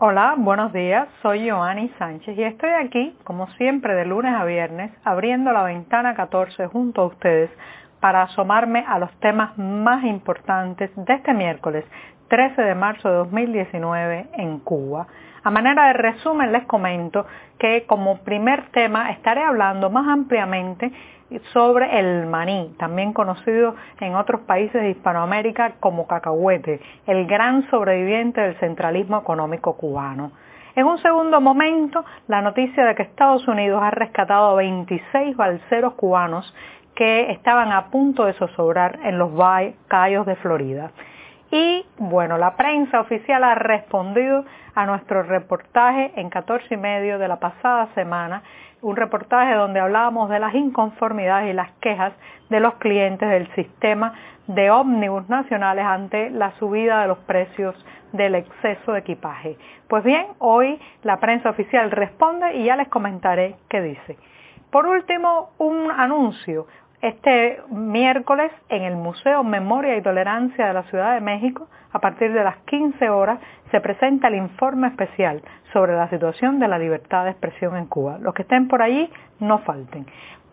Hola, buenos días. Soy Joanny Sánchez y estoy aquí, como siempre, de lunes a viernes, abriendo la ventana 14 junto a ustedes para asomarme a los temas más importantes de este miércoles 13 de marzo de 2019 en Cuba. A manera de resumen les comento que como primer tema estaré hablando más ampliamente sobre el maní, también conocido en otros países de Hispanoamérica como cacahuete, el gran sobreviviente del centralismo económico cubano. En un segundo momento, la noticia de que Estados Unidos ha rescatado a 26 balseros cubanos que estaban a punto de zozobrar en los Cayos de Florida. Y bueno, la prensa oficial ha respondido a nuestro reportaje en 14 y medio de la pasada semana un reportaje donde hablábamos de las inconformidades y las quejas de los clientes del sistema de ómnibus nacionales ante la subida de los precios del exceso de equipaje. Pues bien, hoy la prensa oficial responde y ya les comentaré qué dice. Por último, un anuncio. Este miércoles en el Museo Memoria y Tolerancia de la Ciudad de México, a partir de las 15 horas, se presenta el informe especial sobre la situación de la libertad de expresión en Cuba. Los que estén por allí, no falten.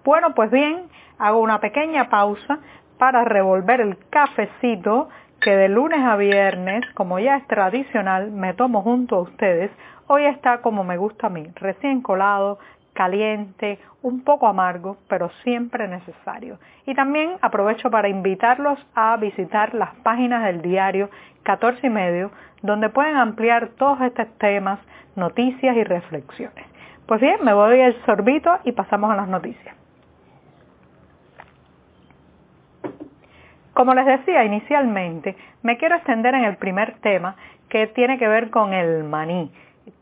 Bueno, pues bien, hago una pequeña pausa para revolver el cafecito que de lunes a viernes, como ya es tradicional, me tomo junto a ustedes. Hoy está como me gusta a mí, recién colado, caliente, un poco amargo, pero siempre necesario. Y también aprovecho para invitarlos a visitar las páginas del diario 14 y medio, donde pueden ampliar todos estos temas, noticias y reflexiones. Pues bien, me voy al sorbito y pasamos a las noticias. Como les decía inicialmente, me quiero extender en el primer tema que tiene que ver con el maní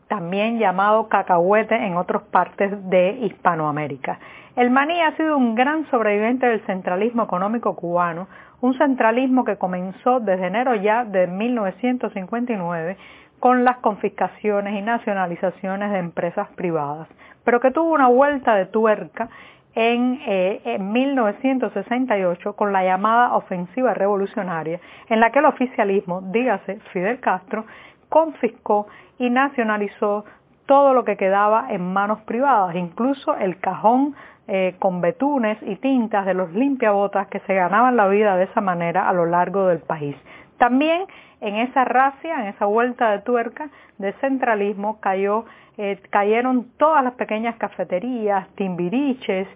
también llamado cacahuete en otras partes de Hispanoamérica. El maní ha sido un gran sobreviviente del centralismo económico cubano, un centralismo que comenzó desde enero ya de 1959 con las confiscaciones y nacionalizaciones de empresas privadas, pero que tuvo una vuelta de tuerca en, eh, en, 1968 con la llamada ofensiva revolucionaria, en la que el oficialismo, dígase Fidel Castro, confiscó y nacionalizó todo lo que quedaba en manos privadas, incluso el cajón eh, con betunes y tintas de los limpiabotas que se ganaban la vida de esa manera a lo largo del país. También en esa racia, en esa vuelta de tuerca de centralismo, cayó, eh, cayeron todas las pequeñas cafeterías, timbiriches,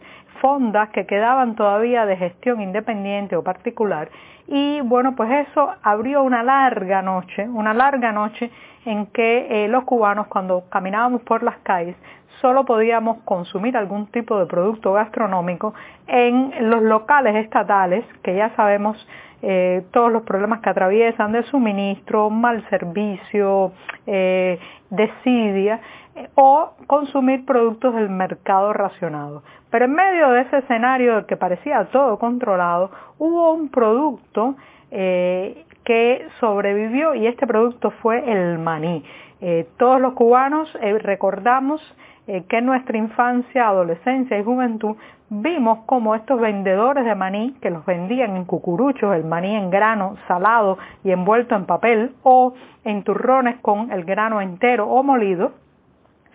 fondas que quedaban todavía de gestión independiente o particular. Y bueno, pues eso abrió una larga noche, una larga noche en que eh, los cubanos cuando caminábamos por las calles solo podíamos consumir algún tipo de producto gastronómico en los locales estatales, que ya sabemos eh, todos los problemas que atraviesan de suministro, mal servicio, eh, desidia, o consumir productos del mercado racionado. Pero en medio de ese escenario que parecía todo controlado, hubo un producto eh, que sobrevivió y este producto fue el maní. Eh, todos los cubanos eh, recordamos que en nuestra infancia, adolescencia y juventud vimos como estos vendedores de maní que los vendían en cucuruchos, el maní en grano salado y envuelto en papel o en turrones con el grano entero o molido,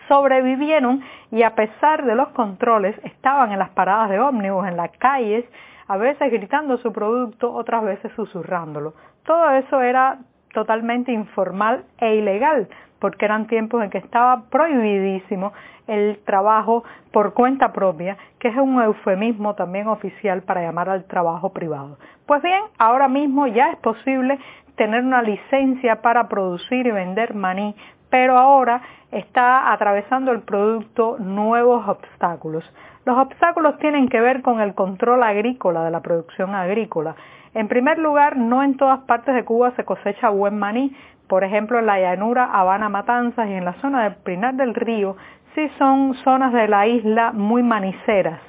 sobrevivieron y a pesar de los controles estaban en las paradas de ómnibus, en las calles, a veces gritando su producto, otras veces susurrándolo. Todo eso era totalmente informal e ilegal, porque eran tiempos en que estaba prohibidísimo el trabajo por cuenta propia, que es un eufemismo también oficial para llamar al trabajo privado. Pues bien, ahora mismo ya es posible tener una licencia para producir y vender maní pero ahora está atravesando el producto nuevos obstáculos. Los obstáculos tienen que ver con el control agrícola de la producción agrícola. En primer lugar, no en todas partes de Cuba se cosecha buen maní. Por ejemplo, en la llanura Habana Matanzas y en la zona del Prinar del Río sí son zonas de la isla muy maniceras.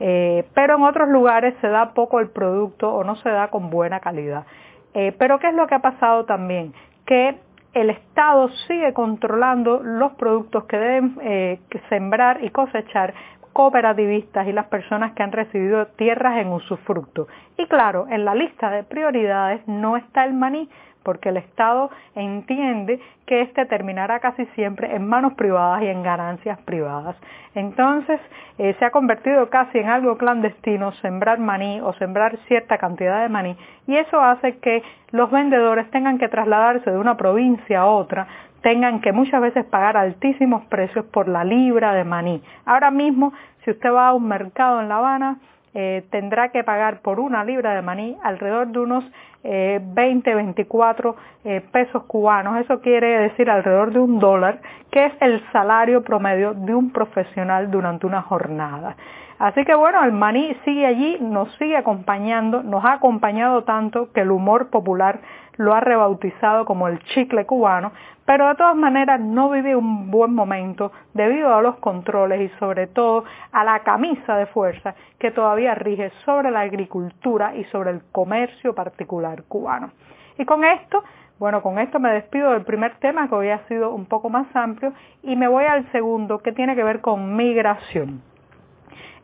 Eh, pero en otros lugares se da poco el producto o no se da con buena calidad. Eh, pero ¿qué es lo que ha pasado también? Que el Estado sigue controlando los productos que deben eh, sembrar y cosechar cooperativistas y las personas que han recibido tierras en usufructo. Y claro, en la lista de prioridades no está el maní, porque el Estado entiende que este terminará casi siempre en manos privadas y en ganancias privadas. Entonces eh, se ha convertido casi en algo clandestino sembrar maní o sembrar cierta cantidad de maní y eso hace que los vendedores tengan que trasladarse de una provincia a otra tengan que muchas veces pagar altísimos precios por la libra de maní. Ahora mismo, si usted va a un mercado en La Habana, eh, tendrá que pagar por una libra de maní alrededor de unos 20, eh, 24 eh, pesos cubanos. Eso quiere decir alrededor de un dólar, que es el salario promedio de un profesional durante una jornada. Así que bueno, el maní sigue allí, nos sigue acompañando, nos ha acompañado tanto que el humor popular lo ha rebautizado como el chicle cubano, pero de todas maneras no vive un buen momento debido a los controles y sobre todo a la camisa de fuerza que todavía rige sobre la agricultura y sobre el comercio particular cubano. Y con esto, bueno, con esto me despido del primer tema que hoy ha sido un poco más amplio y me voy al segundo que tiene que ver con migración.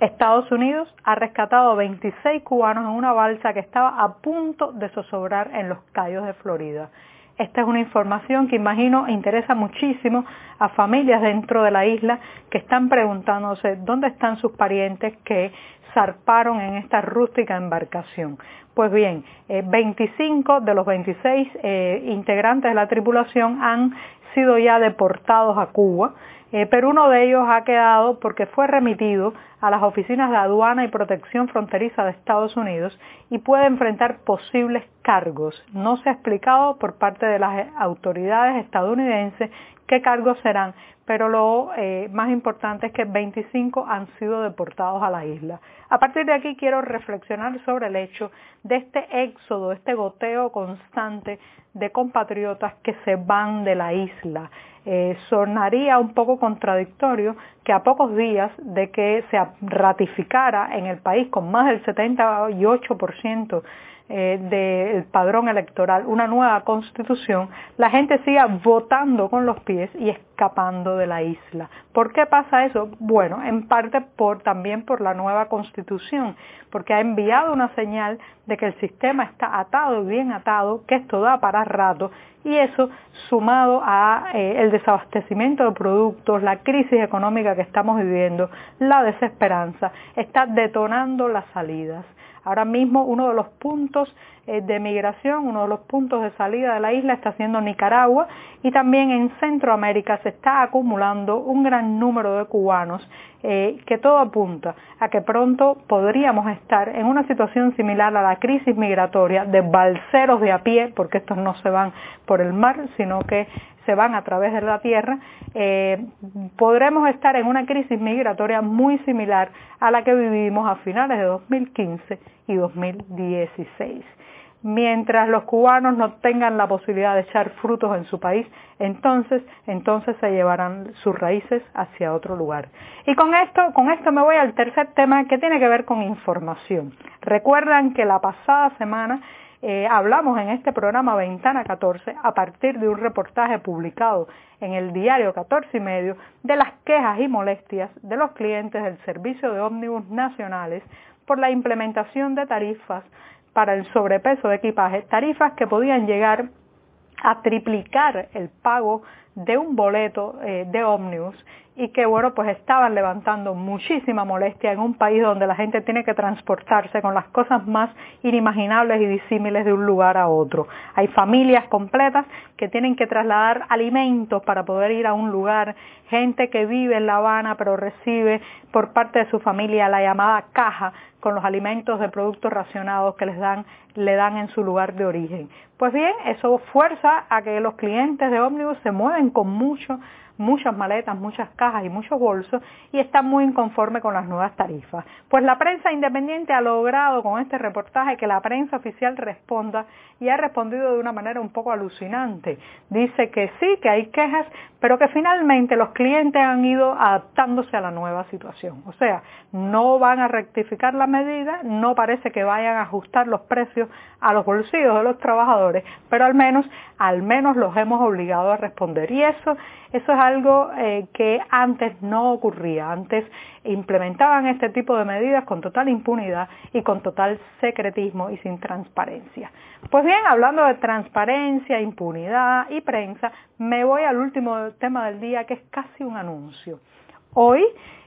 Estados Unidos ha rescatado 26 cubanos en una balsa que estaba a punto de zozobrar en los Cayos de Florida. Esta es una información que imagino interesa muchísimo a familias dentro de la isla que están preguntándose dónde están sus parientes que zarparon en esta rústica embarcación. Pues bien, 25 eh, de los 26 eh, integrantes de la tripulación han sido ya deportados a Cuba eh, pero uno de ellos ha quedado porque fue remitido a las oficinas de aduana y protección fronteriza de Estados Unidos y puede enfrentar posibles cargos. No se ha explicado por parte de las autoridades estadounidenses qué cargos serán, pero lo eh, más importante es que 25 han sido deportados a la isla. A partir de aquí quiero reflexionar sobre el hecho de este éxodo, este goteo constante de compatriotas que se van de la isla. Tesla Eh, sonaría un poco contradictorio que a pocos días de que se ratificara en el país con más del 78% eh, del padrón electoral, una nueva constitución, la gente siga votando con los pies y escapando de la isla. ¿Por qué pasa eso? Bueno, en parte por, también por la nueva constitución, porque ha enviado una señal de que el sistema está atado y bien atado, que esto da para rato, y eso sumado a eh, el desabastecimiento de productos, la crisis económica que estamos viviendo, la desesperanza, está detonando las salidas. Ahora mismo uno de los puntos eh, de migración, uno de los puntos de salida de la isla está siendo Nicaragua y también en Centroamérica se está acumulando un gran número de cubanos eh, que todo apunta a que pronto podríamos estar en una situación similar a la crisis migratoria de balseros de a pie, porque estos no se van por el mar, sino que se van a través de la tierra, eh, podremos estar en una crisis migratoria muy similar a la que vivimos a finales de 2015 y 2016. Mientras los cubanos no tengan la posibilidad de echar frutos en su país, entonces, entonces se llevarán sus raíces hacia otro lugar. Y con esto, con esto me voy al tercer tema que tiene que ver con información. Recuerdan que la pasada semana eh, hablamos en este programa Ventana 14 a partir de un reportaje publicado en el diario 14 y medio de las quejas y molestias de los clientes del servicio de ómnibus nacionales por la implementación de tarifas para el sobrepeso de equipaje, tarifas que podían llegar a triplicar el pago de un boleto eh, de ómnibus y que bueno pues estaban levantando muchísima molestia en un país donde la gente tiene que transportarse con las cosas más inimaginables y disímiles de un lugar a otro. Hay familias completas que tienen que trasladar alimentos para poder ir a un lugar, gente que vive en La Habana pero recibe por parte de su familia la llamada caja con los alimentos de productos racionados que les dan, le dan en su lugar de origen. Pues bien, eso fuerza a que los clientes de ómnibus se mueven con mucho muchas maletas, muchas cajas y muchos bolsos y está muy inconforme con las nuevas tarifas. Pues la prensa independiente ha logrado con este reportaje que la prensa oficial responda y ha respondido de una manera un poco alucinante. Dice que sí, que hay quejas, pero que finalmente los clientes han ido adaptándose a la nueva situación. O sea, no van a rectificar la medida, no parece que vayan a ajustar los precios a los bolsillos de los trabajadores, pero al menos, al menos los hemos obligado a responder. Y eso, eso es algo eh, que antes no ocurría. Antes implementaban este tipo de medidas con total impunidad y con total secretismo y sin transparencia. Pues bien, hablando de transparencia, impunidad y prensa, me voy al último tema del día que es casi un anuncio. Hoy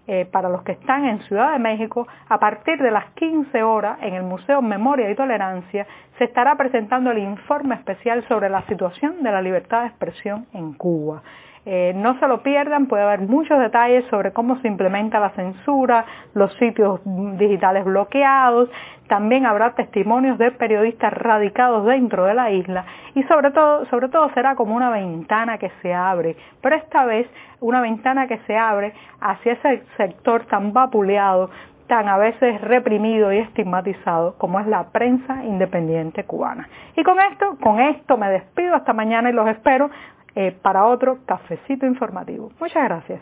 eh, para los que están en Ciudad de México, a partir de las 15 horas en el Museo Memoria y Tolerancia se estará presentando el informe especial sobre la situación de la libertad de expresión en Cuba. Eh, no se lo pierdan, puede haber muchos detalles sobre cómo se implementa la censura, los sitios digitales bloqueados, también habrá testimonios de periodistas radicados dentro de la isla. Y sobre todo, sobre todo será como una ventana que se abre, pero esta vez una ventana que se abre hacia ese sector tan vapuleado tan a veces reprimido y estigmatizado como es la prensa independiente cubana. Y con esto, con esto me despido hasta mañana y los espero eh, para otro cafecito informativo. Muchas gracias.